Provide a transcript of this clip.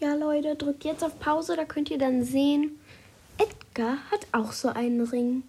Ja, Leute, drückt jetzt auf Pause, da könnt ihr dann sehen, Edgar hat auch so einen Ring.